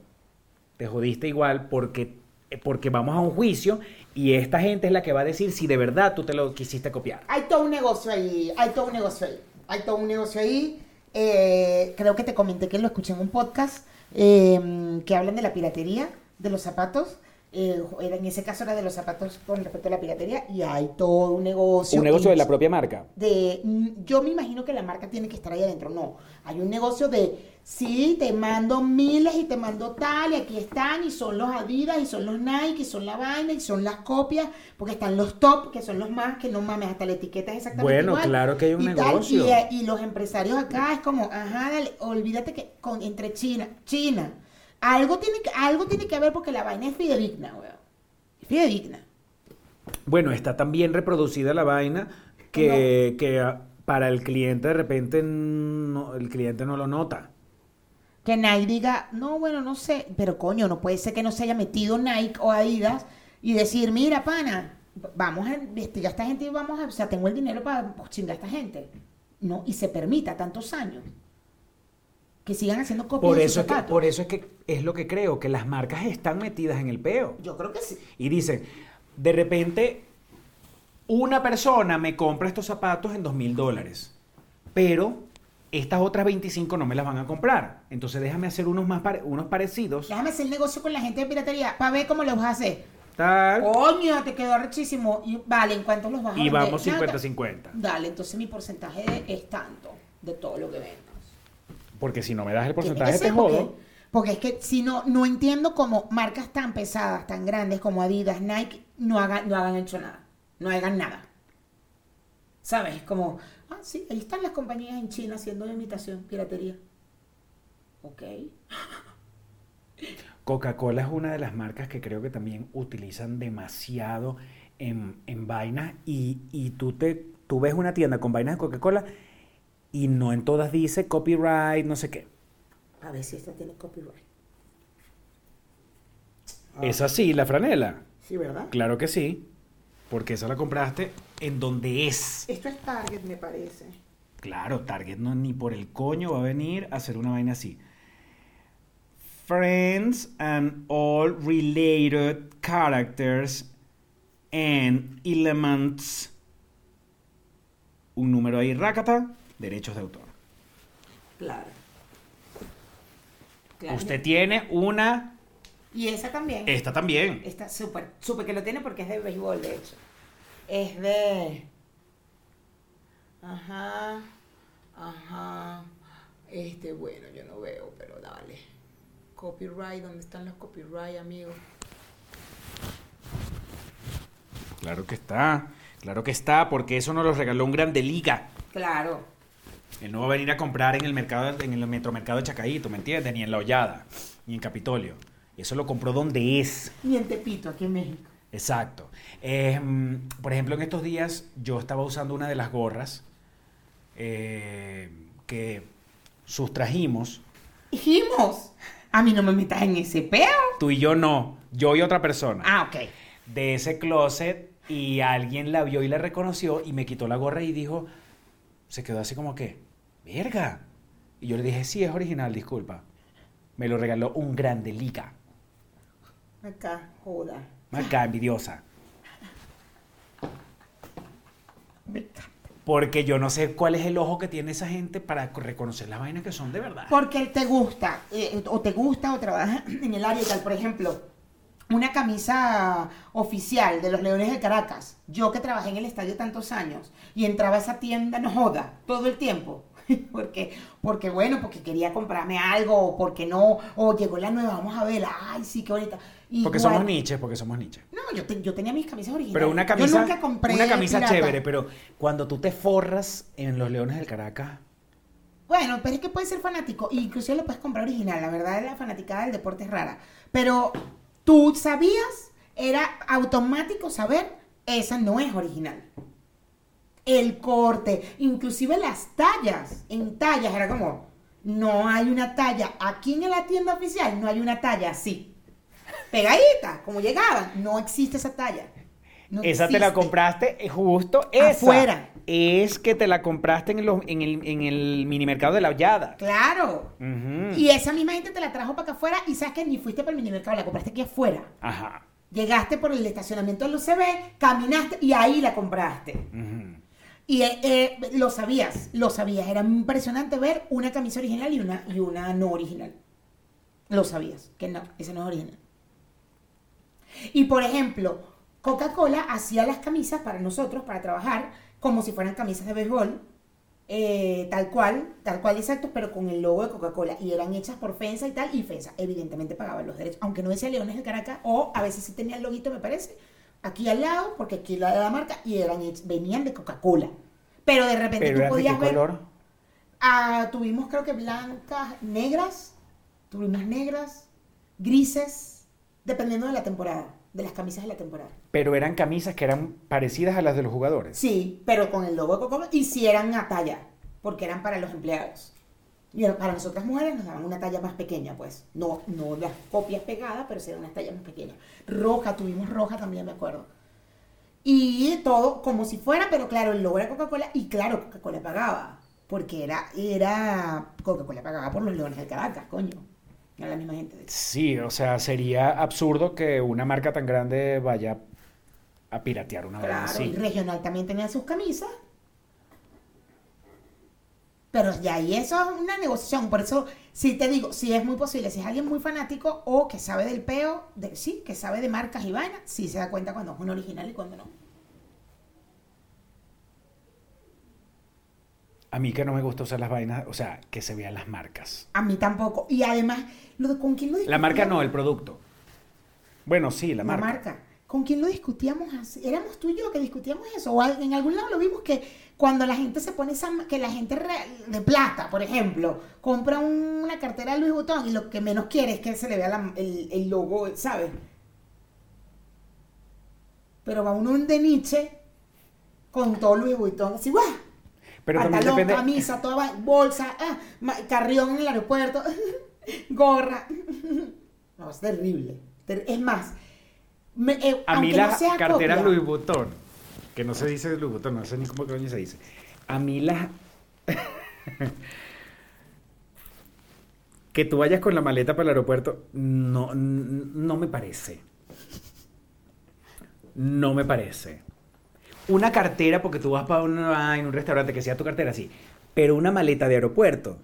Te jodiste igual porque, porque vamos a un juicio y esta gente es la que va a decir si de verdad tú te lo quisiste copiar. Hay todo un negocio ahí, hay todo un negocio ahí, hay todo un negocio ahí. Eh, creo que te comenté que lo escuché en un podcast eh, que hablan de la piratería de los zapatos. Eh, en ese caso era de los zapatos con respecto a la piratería y hay todo un negocio. Un negocio de la propia marca. de mm, yo me imagino que la marca tiene que estar ahí adentro. No, hay un negocio de sí, te mando miles y te mando tal, y aquí están, y son los Adidas, y son los Nike, y son la vaina, y son las copias, porque están los top, que son los más, que no mames, hasta la etiqueta es exactamente Bueno, igual. claro que hay un y tal, negocio. y, eh, y los empresarios acá es como, ajá, dale, olvídate que con, entre China, China, algo tiene que, algo tiene que haber porque la vaina es fidedigna, weón. Es fidedigna. Bueno, está tan bien reproducida la vaina que, que ah, para el cliente de repente no- el cliente no lo nota. Que Nike diga, no, bueno, no sé, pero coño, no puede ser que no se haya metido Nike o Adidas y decir, mira, pana, vamos a investigar a esta gente y vamos a, o sea, tengo el dinero para chingar a esta gente. No, y se permita tantos años que sigan haciendo copias Por de eso, sus es que, por eso es que es lo que creo, que las marcas están metidas en el peo. Yo creo que sí. Y dicen, de repente, una persona me compra estos zapatos en dos mil dólares, pero estas otras 25 no me las van a comprar. Entonces déjame hacer unos, más pare- unos parecidos. Déjame hacer negocio con la gente de piratería para ver cómo los vas a hacer. Tal, Coño, te quedó rechísimo. Y, vale, ¿en cuánto los vas a y vamos Nada. 50-50. Dale, entonces mi porcentaje es tanto de todo lo que vendas. Porque si no me das el que porcentaje, te porque- jodo. Porque es que si no, no entiendo cómo marcas tan pesadas, tan grandes como Adidas, Nike, no hagan, no hagan hecho nada. No hagan nada. ¿Sabes? Es como, ah, sí, ahí están las compañías en China haciendo imitación, piratería. Ok. [LAUGHS] Coca-Cola es una de las marcas que creo que también utilizan demasiado en, en vainas y, y tú, te, tú ves una tienda con vainas de Coca-Cola y no en todas dice copyright, no sé qué. A ver si esta tiene copyright. Es así, la franela. Sí, ¿verdad? Claro que sí, porque esa la compraste en donde es. Esto es Target, me parece. Claro, Target no ni por el coño va a venir a hacer una vaina así. Friends and all related characters and elements. Un número ahí, rácata, derechos de autor. Claro. Usted tiene una Y esa también. Esta también. Está súper, súper que lo tiene porque es de béisbol, de hecho. Es de. Ajá. Ajá. Este, bueno, yo no veo, pero dale. Copyright, ¿dónde están los copyright, amigos? Claro que está. Claro que está, porque eso nos lo regaló un grande liga. Claro. Él no va a venir a comprar en el mercado, en el metromercado de Chacaíto, ¿me entiendes? Ni en La Hollada, ni en Capitolio. Eso lo compró donde es. Y en Tepito, aquí en México. Exacto. Eh, mm, por ejemplo, en estos días yo estaba usando una de las gorras eh, que sustrajimos. Dijimos. A mí no me metas en ese peo. Tú y yo no. Yo y otra persona. Ah, ok. de ese closet y alguien la vio y la reconoció y me quitó la gorra y dijo, se quedó así como que, verga. Y yo le dije, sí, es original, disculpa. Me lo regaló un grande liga. Acá, joda. Acá, envidiosa. Porque yo no sé cuál es el ojo que tiene esa gente para reconocer las vainas que son de verdad. Porque te gusta, eh, o te gusta, o trabajas en el área y tal. Por ejemplo, una camisa oficial de los Leones de Caracas. Yo que trabajé en el estadio tantos años y entraba a esa tienda, no joda, todo el tiempo. [LAUGHS] Porque, porque bueno, porque quería comprarme algo, o porque no, o llegó la nueva, vamos a verla, ay, sí, qué bonita. Porque Igual- somos niches, porque somos niches. No, yo, te- yo tenía mis camisas originales. Pero una Yo camisa, nunca compré una camisa pirata. chévere, pero cuando tú te forras en los Leones del Caracas, Bueno, pero es que puedes ser fanático, e inclusive lo puedes comprar original, la verdad la fanaticada del deporte es rara. Pero tú sabías, era automático saber, esa no es original. El corte, inclusive las tallas, en tallas era como, no hay una talla, aquí en la tienda oficial no hay una talla así, pegadita, como llegaban, no existe esa talla. No esa te la compraste eh, justo esa. Afuera. Es que te la compraste en, los- en el, en el minimercado de la Hollada. Claro. Y esa misma gente te la trajo para acá afuera y sabes que ni fuiste para el minimercado, la compraste aquí afuera. Ajá. Llegaste por el estacionamiento del UCB, caminaste y ahí la compraste. Ujú. Y eh, eh, lo sabías, lo sabías. Era impresionante ver una camisa original y una, y una no original. Lo sabías, que no, ese no es original. Y por ejemplo, Coca-Cola hacía las camisas para nosotros, para trabajar, como si fueran camisas de béisbol, eh, tal cual, tal cual exacto, pero con el logo de Coca-Cola. Y eran hechas por FENSA y tal, y FENSA evidentemente pagaba los derechos, aunque no decía Leones de Caracas, o a veces sí tenía el loguito, me parece, aquí al lado, porque aquí la de la marca, y eran venían de Coca-Cola. Pero de repente Pero tú eran de qué podías ver... color? Ah, tuvimos creo que blancas, negras, tuvimos negras, grises, dependiendo de la temporada, de las camisas de la temporada. Pero eran camisas que eran parecidas a las de los jugadores. Sí, pero con el logo de Coca-Cola y sí eran a talla, porque eran para los empleados. Y para nosotras mujeres nos daban una talla más pequeña, pues. No, no las copias pegadas, pero sí eran unas tallas más pequeñas. Roja, tuvimos roja también, me acuerdo. Y todo como si fuera, pero claro, el logo era Coca-Cola y claro, Coca-Cola pagaba. Porque era, era, Coca-Cola pagaba por los Leones de Caracas, coño. Era la misma gente. de hecho. Sí, o sea, sería absurdo que una marca tan grande vaya a piratear una Claro, y así. regional también tenía sus camisas. Pero ya ahí eso es una negociación. Por eso, sí te digo, si es muy posible, si es alguien muy fanático o que sabe del peo, de, sí, que sabe de marcas y vainas, sí se da cuenta cuando es un original y cuando no. A mí que no me gusta usar las vainas, o sea, que se vean las marcas. A mí tampoco. Y además, lo de- ¿con quién lo La marca no, el producto. Bueno, sí, la, La marca. marca. ¿Con quién lo discutíamos así? Éramos tú y yo que discutíamos eso. O en algún lado lo vimos que cuando la gente se pone esa, que la gente de plata, por ejemplo, compra un- una cartera de Louis Vuitton y lo que menos quiere es que se le vea la- el, el logo, ¿sabes? Pero va uno de Nietzsche con todo Louis Vuitton, así, ¡guau! Pero Pantalón, depende. camisa, toda bolsa, ah, carrión en el aeropuerto, [LAUGHS] gorra. [LAUGHS] No, es terrible. Ter- Es más, me- eh, A mí no las sea carteras copia, Louis Vuitton, que no se dice Louis Vuitton, no sé ni cómo coño se dice. A mí las... [LAUGHS] que tú vayas con la maleta para el aeropuerto, no, no me parece. No me parece. Una cartera, porque tú vas para una, en un restaurante que sea tu cartera, sí. Pero una maleta de aeropuerto.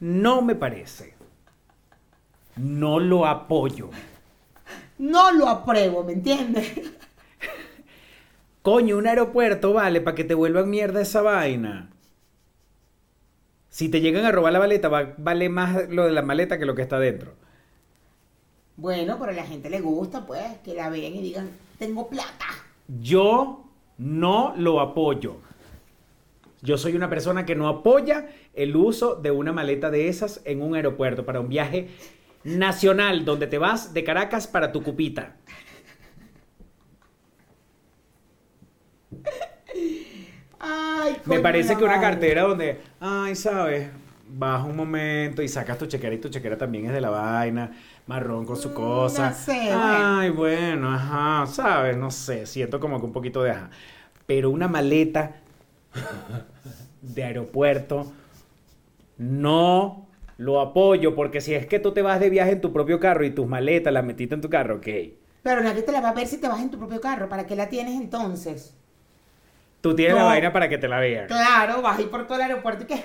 No me parece. no lo apoyo. No lo apruebo, ¿me entiendes? [LAUGHS] Coño, un aeropuerto vale para que te vuelvan mierda esa vaina. Si te llegan a robar la maleta, va, vale más lo de la maleta que lo que está dentro. Bueno, pero a la gente le gusta, pues, que la vean y digan, tengo plata. Yo no lo apoyo. Yo soy una persona que no apoya el uso de una maleta de esas en un aeropuerto para un viaje nacional donde te vas de Caracas para tu cupita. Ay, Me parece que una madre. cartera donde, ay, sabes, vas un momento y sacas tu chequera y tu chequera también es de la vaina, marrón con su Mm, cosa. no sé, ay, bueno, ajá, sabes, no sé, siento como que un poquito de ajá. Pero una maleta de aeropuerto no lo apoyo porque si es que tú te vas de viaje en tu propio carro y tus maletas las metiste en tu carro, ok. Pero nadie te la va a ver si te vas en tu propio carro. ¿Para qué la tienes entonces? Tú tienes la vaina para que te la vean. Claro, vas a ir por todo el aeropuerto y que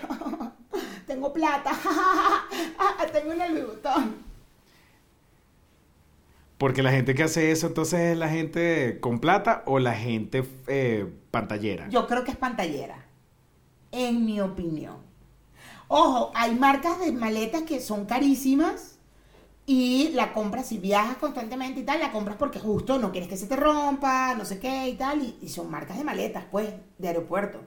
[LAUGHS] tengo plata, [LAUGHS] tengo una Vuitton. Porque la gente que hace eso entonces es la gente con plata o la gente eh, pantallera. Yo creo que es pantallera, en mi opinión. Ojo, hay marcas de maletas que son carísimas y la compras si viajas constantemente y tal, la compras porque justo no quieres que se te rompa, no sé qué y tal, y, son marcas de maletas, pues, de aeropuerto,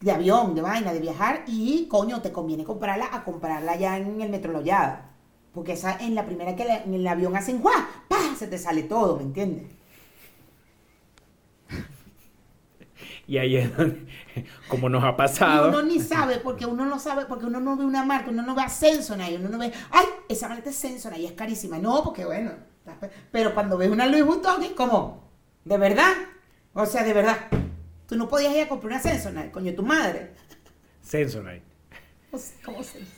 de avión, de vaina, de viajar, y coño, te conviene comprarla a comprarla ya en el Metro Lollada. Porque esa en la primera que en el avión hacen ¡guau! ¡pa! Se te sale todo, ¿me entiendes? Y ahí es donde, [LAUGHS] como nos ha Y pasado, uno ni sabe, porque uno no sabe, porque uno no ve una marca, uno no ve a Sensodyne, uno no ve, ay, esa maleta es Sensodyne y es carísima. No, porque bueno, pero cuando ves una Louis Vuitton es como, ¿de verdad? O sea, de verdad. Tú no podías ir a comprar una Sensodyne, coño, tu madre. Sensodyne. No sé ¿Cómo se dice?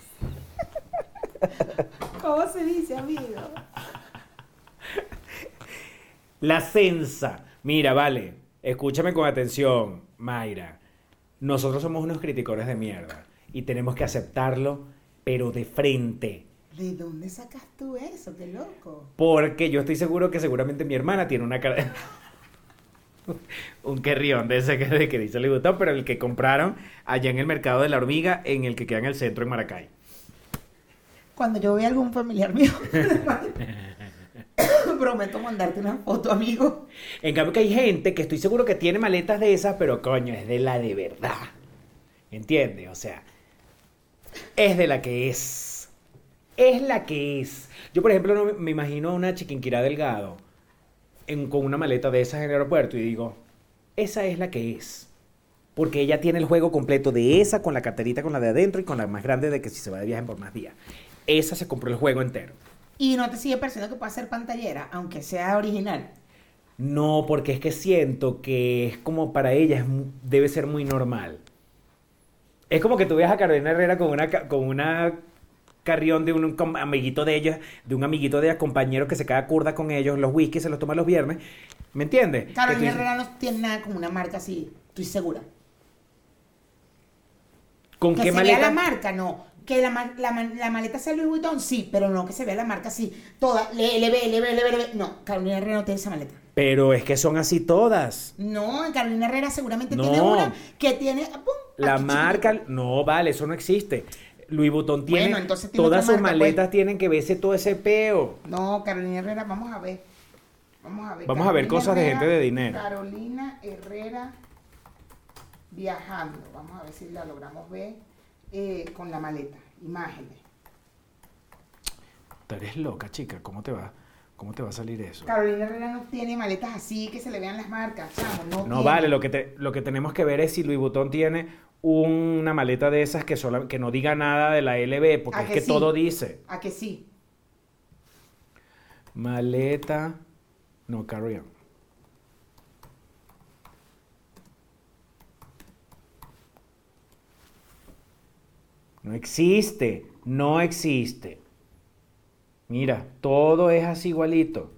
[LAUGHS] ¿Cómo se dice, amigo? La Sensa. Mira, vale, escúchame con atención, Mayra. Nosotros somos unos criticores de mierda y tenemos que aceptarlo, pero de frente. ¿De dónde sacas tú eso? Qué loco. Porque yo estoy seguro que seguramente mi hermana tiene una cara... [LAUGHS] un querrión de ese que, de que dice le gustó, pero el que compraron allá en el mercado de la hormiga, en el que queda en el centro en Maracay. Cuando yo vea algún familiar mío, [LAUGHS] [LAUGHS] [COUGHS] prometo mandarte una foto, amigo. En cambio que hay gente que estoy seguro que tiene maletas de esas, pero coño, es de la de verdad. ¿Entiendes? O sea, es de la que es. Es la que es. Yo, por ejemplo, no me- imagino a una chiquinquirá delgado en- con una maleta de esas en el aeropuerto y digo, esa es la que es. Porque ella tiene el juego completo de esa con la carterita con la de adentro y con la más grande de que si se va de viaje por más días. Esa se compró el juego entero. Y no te sigue pareciendo que pueda ser pantallera, aunque sea original. No, porque es que siento que es como para ella es debe ser muy normal. Es como que tú veas a Carolina Herrera con una con una carrión de un, amiguito de ella, de un amiguito de ella, compañero que se queda curda con ellos, los whisky se los toma los viernes. ¿Me entiendes? Carolina Herrera no tiene nada como una marca así, estoy segura. ¿Con Que qué se vea la maleta? marca, no. Que la, la, la maleta sea Louis Vuitton, sí, pero no que se vea la marca así, toda, le, le ve, le ve, le ve, le ve. No, Carolina Herrera no tiene esa maleta. Pero es que son así todas. No, Carolina Herrera seguramente No. tiene una que tiene, ¡pum! La aquí marca, no vale, eso no existe. Louis Vuitton tiene, Bueno, entonces tiene todas sus marca, maletas pues. tienen que verse todo ese peo. No, Carolina Herrera, vamos a ver. Vamos a ver. Vamos a ver cosas de gente de dinero. Carolina Herrera viajando. Vamos a ver si la logramos ver eh, con la maleta. Imágenes. Tú eres loca, chica, ¿cómo te va? ¿Cómo te va a salir eso? Carolina Herrera no tiene maletas así que se le vean las marcas, chamo, no, vale, lo que, te- lo que tenemos que ver es si Louis Vuitton tiene una maleta de esas que, sola- que no diga nada de la LB, porque ¿A es que que sí? todo dice. ¿A que sí? Maleta, no, carry on. No existe, no existe. Mira, todo es así igualito.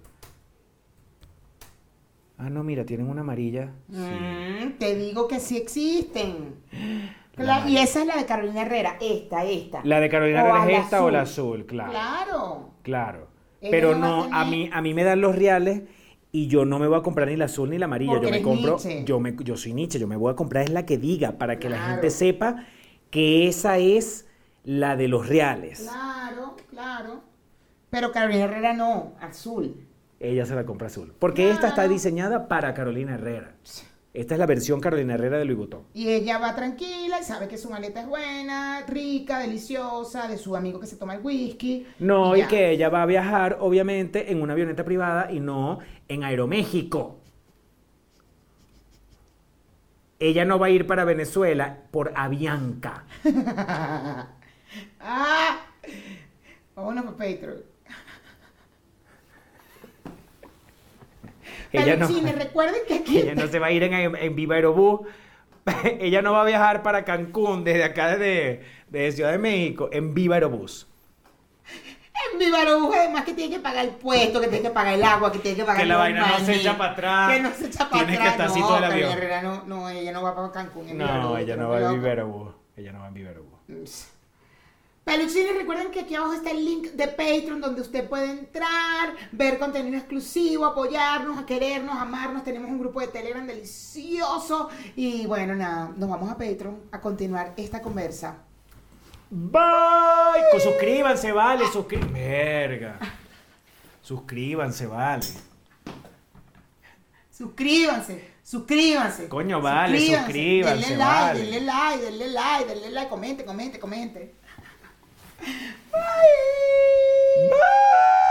Ah, no, mira, tienen una amarilla. Mm, te digo que sí existen. [GASPS] La y esa es la de Carolina Herrera, esta, esta. La de Carolina O Herrera es esta o la azul, claro. Claro. Claro. Ella Pero no a mí, a mí me dan los reales y yo no me voy a comprar ni la azul ni la amarilla. Porque yo me compro, Nietzsche. yo me, yo soy Nietzsche, yo me voy a comprar es la que diga para que la gente sepa que esa es la de los reales. Claro, claro. Pero Carolina Herrera no, azul. Ella se la compra azul. Porque esta está diseñada para Carolina Herrera. Esta es la versión Carolina Herrera de Louis Vuitton. Y ella va tranquila y sabe que su maleta es buena, rica, deliciosa, de su amigo que se toma el whisky. No, y ya. que ella va a viajar, obviamente, en una avioneta privada y no en Aeroméxico. Ella no va a ir para Venezuela por Avianca. [LAUGHS] ¡Ah! Vámonos para Patreon. Ella no, recuerden que aquí ella no se va a ir en, en Viva Aerobús. [LAUGHS] ella no va a viajar para Cancún desde acá, desde, desde Ciudad de México, en Viva Aerobús. En mi Barú, además que tiene que pagar el puesto, que tiene que pagar el agua, que tiene que pagar Que la vaina no se echa para atrás. Que no se echa para Tienes que atrás. estar así no, avión. Herrera no, no, ella no va para Cancún. en No, Aerobús, ella no va en Aerobús. Ella no va en Viva Aerobús. Peluchines, recuerden que aquí abajo está el link de Patreon donde usted puede entrar, ver contenido exclusivo, apoyarnos, a querernos, amarnos. Tenemos un grupo de Telegram delicioso. Y bueno, nada, nos vamos a Patreon a continuar esta conversa. Bye. Suscríbanse, vale. Suscrí... Verga. Suscríbanse, vale. Suscríbanse, suscríbanse. Coño, vale, suscríbanse, Denle vale. like, denle like, denle like, denle like, comente, comente, comente. Bye. Bye.